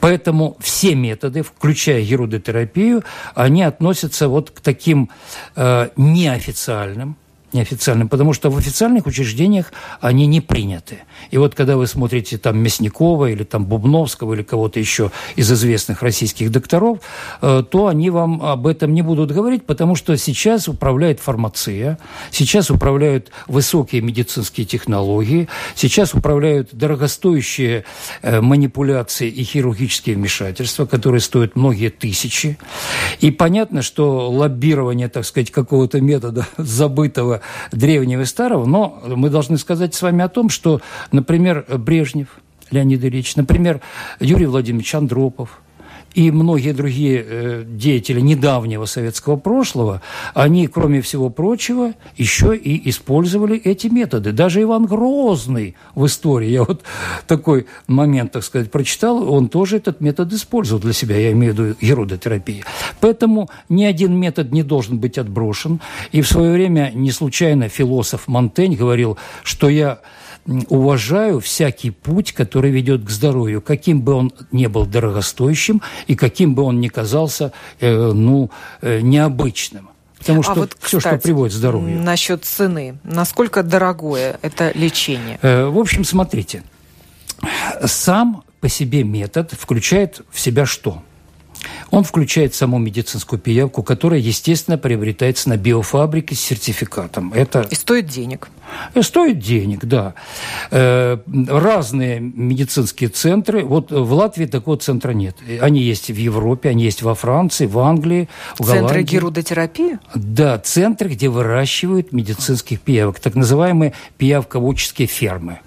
Поэтому все методы, включая ерудотерапию, они относятся вот к таким э, неофициальным, неофициальным, потому что в официальных учреждениях они не приняты. И вот когда вы смотрите там Мясникова или там Бубновского или кого-то еще из известных российских докторов, э, то они вам об этом не будут говорить, потому что сейчас управляет фармация, сейчас управляют высокие медицинские технологии, сейчас управляют дорогостоящие э, манипуляции и хирургические вмешательства, которые стоят многие тысячи. И понятно, что лоббирование, так сказать, какого-то метода забытого древнего и старого, но мы должны сказать с вами о том, что, например, Брежнев Леонид Ильич, например, Юрий Владимирович Андропов, и многие другие э, деятели недавнего советского прошлого, они, кроме всего прочего, еще и использовали эти методы. Даже Иван Грозный в истории, я вот такой момент, так сказать, прочитал, он тоже этот метод использовал для себя, я имею в виду герудотерапии. Поэтому ни один метод не должен быть отброшен. И в свое время не случайно философ Монтень говорил, что я уважаю всякий путь, который ведет к здоровью, каким бы он ни был дорогостоящим и каким бы он ни казался, э, ну, э, необычным. Потому что а вот, все, что приводит к здоровью. Насчет цены. Насколько дорогое это лечение? Э, в общем, смотрите. Сам по себе метод включает в себя что? Он включает саму медицинскую пиявку, которая, естественно, приобретается на биофабрике с сертификатом. Это... И стоит денег. И стоит денег, да. Э, разные медицинские центры. Вот в Латвии такого центра нет. Они есть в Европе, они есть во Франции, в Англии, в Голландии. Центры герудотерапии? Да, центры, где выращивают медицинских пиявок, так называемые пиявководческие фермы.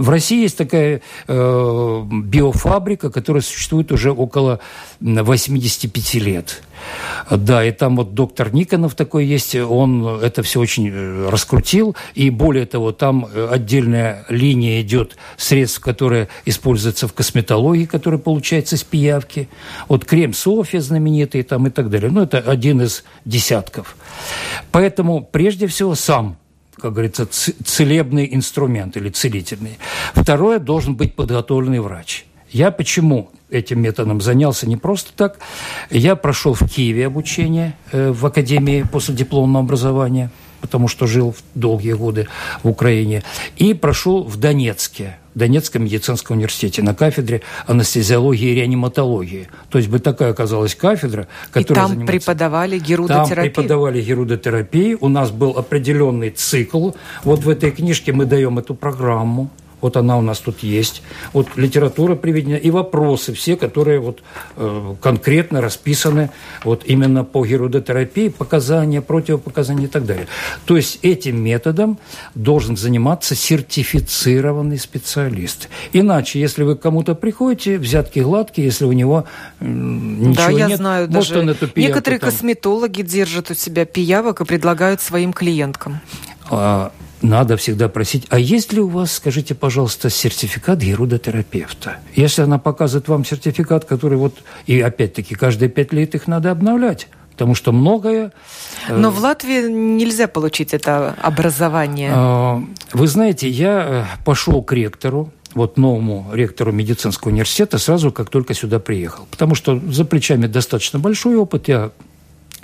В России есть такая э, биофабрика, которая существует уже около 85 лет. Да, и там вот доктор Никонов такой есть, он это все очень э, раскрутил, и более того, там э, отдельная линия идет средств, которые используются в косметологии, которые получаются с пиявки. Вот крем София знаменитый там и так далее. Ну, это один из десятков. Поэтому, прежде всего, сам как говорится, целебный инструмент или целительный. Второе, должен быть подготовленный врач. Я почему этим методом занялся не просто так. Я прошел в Киеве обучение э, в Академии после дипломного образования, потому что жил долгие годы в Украине, и прошел в Донецке Донецком медицинском университете на кафедре анестезиологии и реаниматологии. То есть бы такая оказалась кафедра, которая И там занимается... преподавали герудотерапию? Там преподавали герудотерапию. У нас был определенный цикл. Вот в этой книжке мы даем эту программу. Вот она у нас тут есть. Вот литература приведена и вопросы все, которые вот э, конкретно расписаны вот именно по герудотерапии, показания, противопоказания и так далее. То есть этим методом должен заниматься сертифицированный специалист. Иначе, если вы к кому-то приходите, взятки гладкие, если у него э, ничего да, я нет, знаю, может даже он эту пиявку некоторые там... косметологи держат у себя пиявок и предлагают своим клиенткам. А, надо всегда просить, а есть ли у вас, скажите, пожалуйста, сертификат герудотерапевта? Если она показывает вам сертификат, который вот, и опять-таки каждые пять лет их надо обновлять, потому что многое... Э, Но в Латвии нельзя получить это образование. А, вы знаете, я э, пошел к ректору, вот новому ректору медицинского университета сразу, как только сюда приехал. Потому что за плечами достаточно большой опыт. Я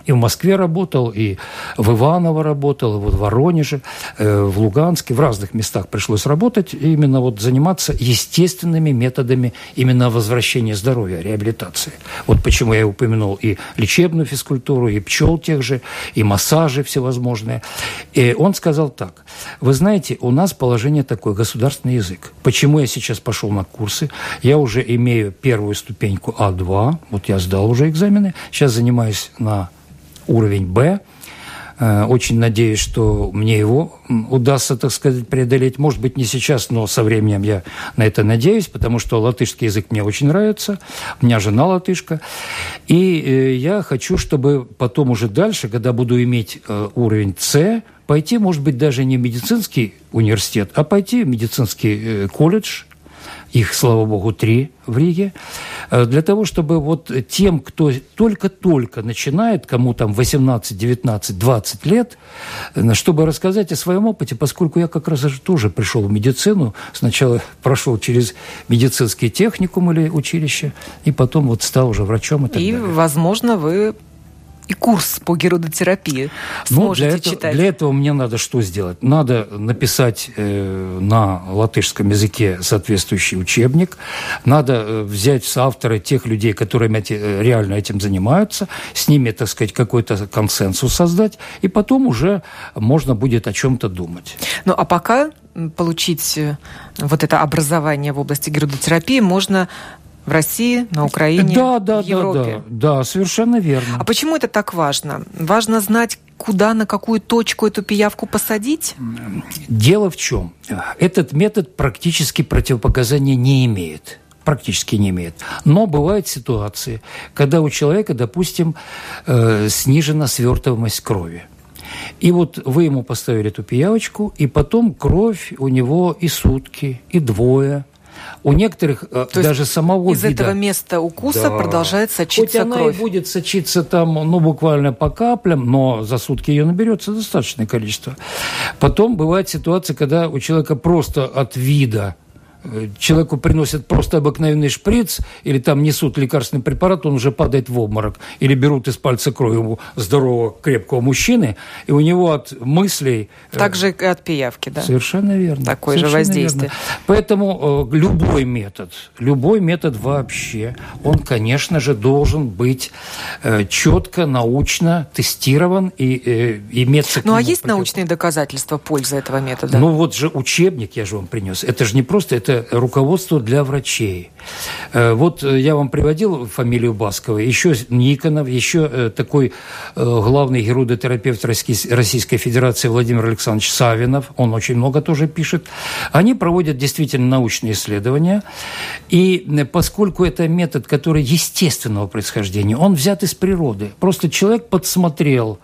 и в Москве работал, и в Иваново работал, и вот в Воронеже, э, в Луганске, в разных местах пришлось работать, именно вот заниматься естественными методами именно возвращения здоровья, реабилитации. Вот почему я упомянул и лечебную физкультуру, и пчел тех же, и массажи всевозможные. И он сказал так, вы знаете, у нас положение такое, государственный язык. Почему я сейчас пошел на курсы? Я уже имею первую ступеньку А2, вот я сдал уже экзамены, сейчас занимаюсь на уровень Б. Э, очень надеюсь, что мне его удастся, так сказать, преодолеть. Может быть, не сейчас, но со временем я на это надеюсь, потому что латышский язык мне очень нравится. У меня жена латышка. И э, я хочу, чтобы потом уже дальше, когда буду иметь э, уровень С, пойти, может быть, даже не в медицинский университет, а пойти в медицинский колледж, их, слава богу, три в Риге, э, для того, чтобы вот тем, кто только-только начинает, кому там 18, 19, 20 лет, э, чтобы рассказать о своем опыте, поскольку я как раз тоже пришел в медицину, сначала прошел через медицинский техникум или училище, и потом вот стал уже врачом и так и, далее. возможно, вы и курс по герудотерапии ну, для этого, читать? Для этого мне надо что сделать? Надо написать э, на латышском языке соответствующий учебник, надо э, взять с автора тех людей, которые эти, э, реально этим занимаются, с ними, так сказать, какой-то консенсус создать, и потом уже можно будет о чем-то думать. Ну, а пока получить э, вот это образование в области герудотерапии можно в России, на Украине, да, да, в Европе. Да, да, да, совершенно верно. А почему это так важно? Важно знать, куда, на какую точку эту пиявку посадить? Дело в чем? Этот метод практически противопоказания не имеет практически не имеет. Но бывают ситуации, когда у человека, допустим, э, снижена свертываемость крови. И вот вы ему поставили эту пиявочку, и потом кровь у него и сутки, и двое – у некоторых э, То даже самого из вида... этого места укуса да. продолжает сочиться Хоть кровь. она и будет сочиться там, ну, буквально по каплям, но за сутки ее наберется достаточное количество. Потом бывает ситуация, когда у человека просто от вида человеку приносят просто обыкновенный шприц, или там несут лекарственный препарат, он уже падает в обморок. Или берут из пальца кровь у здорового, крепкого мужчины, и у него от мыслей... Э, Также и от пиявки, да? Совершенно верно. Такое совершенно же воздействие. Верно. Поэтому э, любой метод, любой метод вообще, он, конечно же, должен быть э, четко, научно тестирован и э, иметься... Ну, а есть научные доказательства пользы этого метода? Ну, вот же учебник я же вам принес. Это же не просто, это руководство для врачей. Э, вот э, я вам приводил фамилию Баскова, еще Никонов, еще э, такой главный герудотерапевт Российской Федерации Владимир Александрович Савинов, он очень много тоже пишет. Они проводят действительно научные исследования, и поскольку это метод, который естественного происхождения, он взят из природы. Просто человек подсмотрел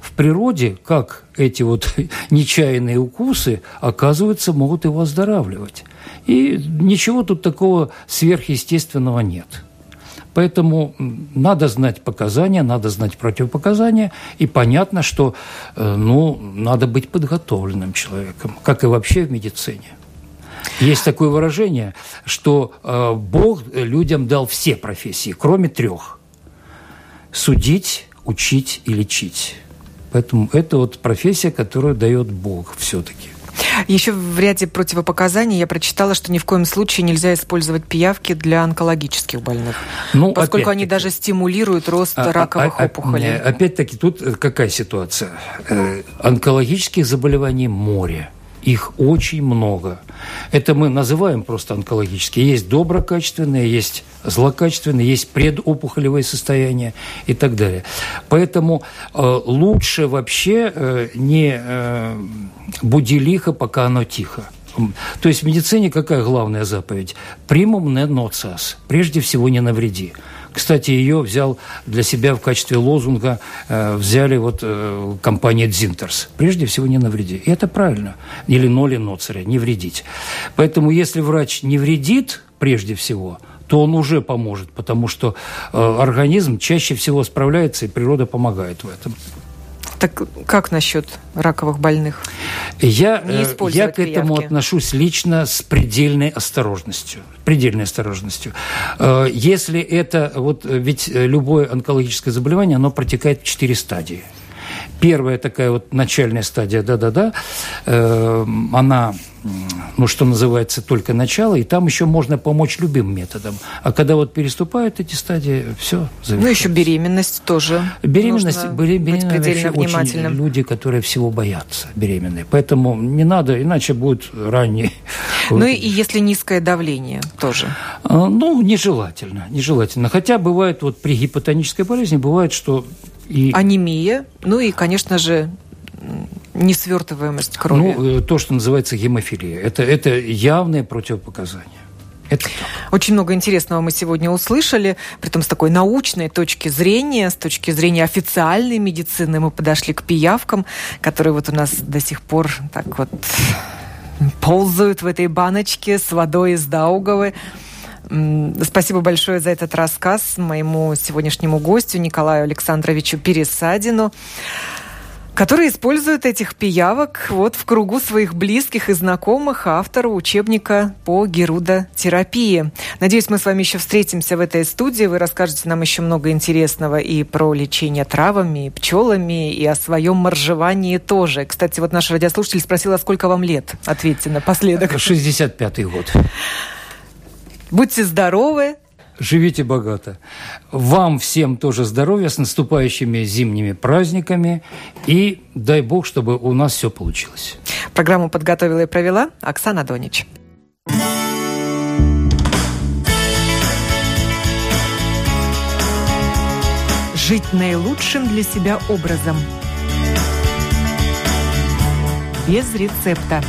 в природе, как эти вот нечаянные укусы, оказывается, могут его оздоравливать. И ничего тут такого сверхъестественного нет. Поэтому надо знать показания, надо знать противопоказания, и понятно, что э, ну, надо быть подготовленным человеком, как и вообще в медицине. Есть такое выражение, что э, Бог людям дал все профессии, кроме трех – судить, учить и лечить. Поэтому это вот профессия, которую дает Бог все-таки. Еще в ряде противопоказаний я прочитала, что ни в коем случае нельзя использовать пиявки для онкологических больных, ну, поскольку они даже стимулируют рост а, а раковых а, опухолей. Опять-таки тут какая ситуация? Э, онкологических заболеваний море. Их очень много. Это мы называем просто онкологические. Есть доброкачественные, есть злокачественные, есть предопухолевые состояния и так далее. Поэтому э, лучше вообще э, не э, буди лихо, пока оно тихо. То есть в медицине какая главная заповедь? Примум не ноцас. Прежде всего не навреди. Кстати, ее взял для себя в качестве лозунга, э, взяли вот э, компания Дзинтерс. Прежде всего, не навреди. И это правильно. Или ноли ноцаря, не вредить. Поэтому, если врач не вредит, прежде всего, то он уже поможет, потому что э, организм чаще всего справляется, и природа помогает в этом. Так как насчет раковых больных? Я, э, я к этому пиявки. отношусь лично с предельной осторожностью. Предельной осторожностью. Э, если это, вот ведь любое онкологическое заболевание, оно протекает в четыре стадии. Первая такая вот начальная стадия, да-да-да, э, она ну, что называется, только начало, и там еще можно помочь любым методом. А когда вот переступают эти стадии, все. Ну, еще беременность тоже. Беременность, были быть предельно внимательным. люди, которые всего боятся, беременные. Поэтому не надо, иначе будет ранний. Ну, и если низкое давление тоже. А, ну, нежелательно, нежелательно. Хотя бывает, вот при гипотонической болезни, бывает, что и... Анемия, ну и, конечно же, несвертываемость крови. Ну, э, то, что называется гемофилия. Это, это явное противопоказание. Это так. Очень много интересного мы сегодня услышали, при том с такой научной точки зрения, с точки зрения официальной медицины мы подошли к пиявкам, которые вот у нас до сих пор так вот ползают в этой баночке с водой из Даугавы. Спасибо большое за этот рассказ моему сегодняшнему гостю Николаю Александровичу Пересадину. Которые используют этих пиявок вот в кругу своих близких и знакомых автору учебника по герудотерапии. Надеюсь, мы с вами еще встретимся в этой студии. Вы расскажете нам еще много интересного и про лечение травами, и пчелами, и о своем моржевании тоже. Кстати, вот наш радиослушатель спросил, а сколько вам лет? Ответьте напоследок. 65-й год. Будьте здоровы, живите богато. Вам всем тоже здоровья с наступающими зимними праздниками. И дай бог, чтобы у нас все получилось. Программу подготовила и провела Оксана Донич. Жить наилучшим для себя образом. Без рецепта.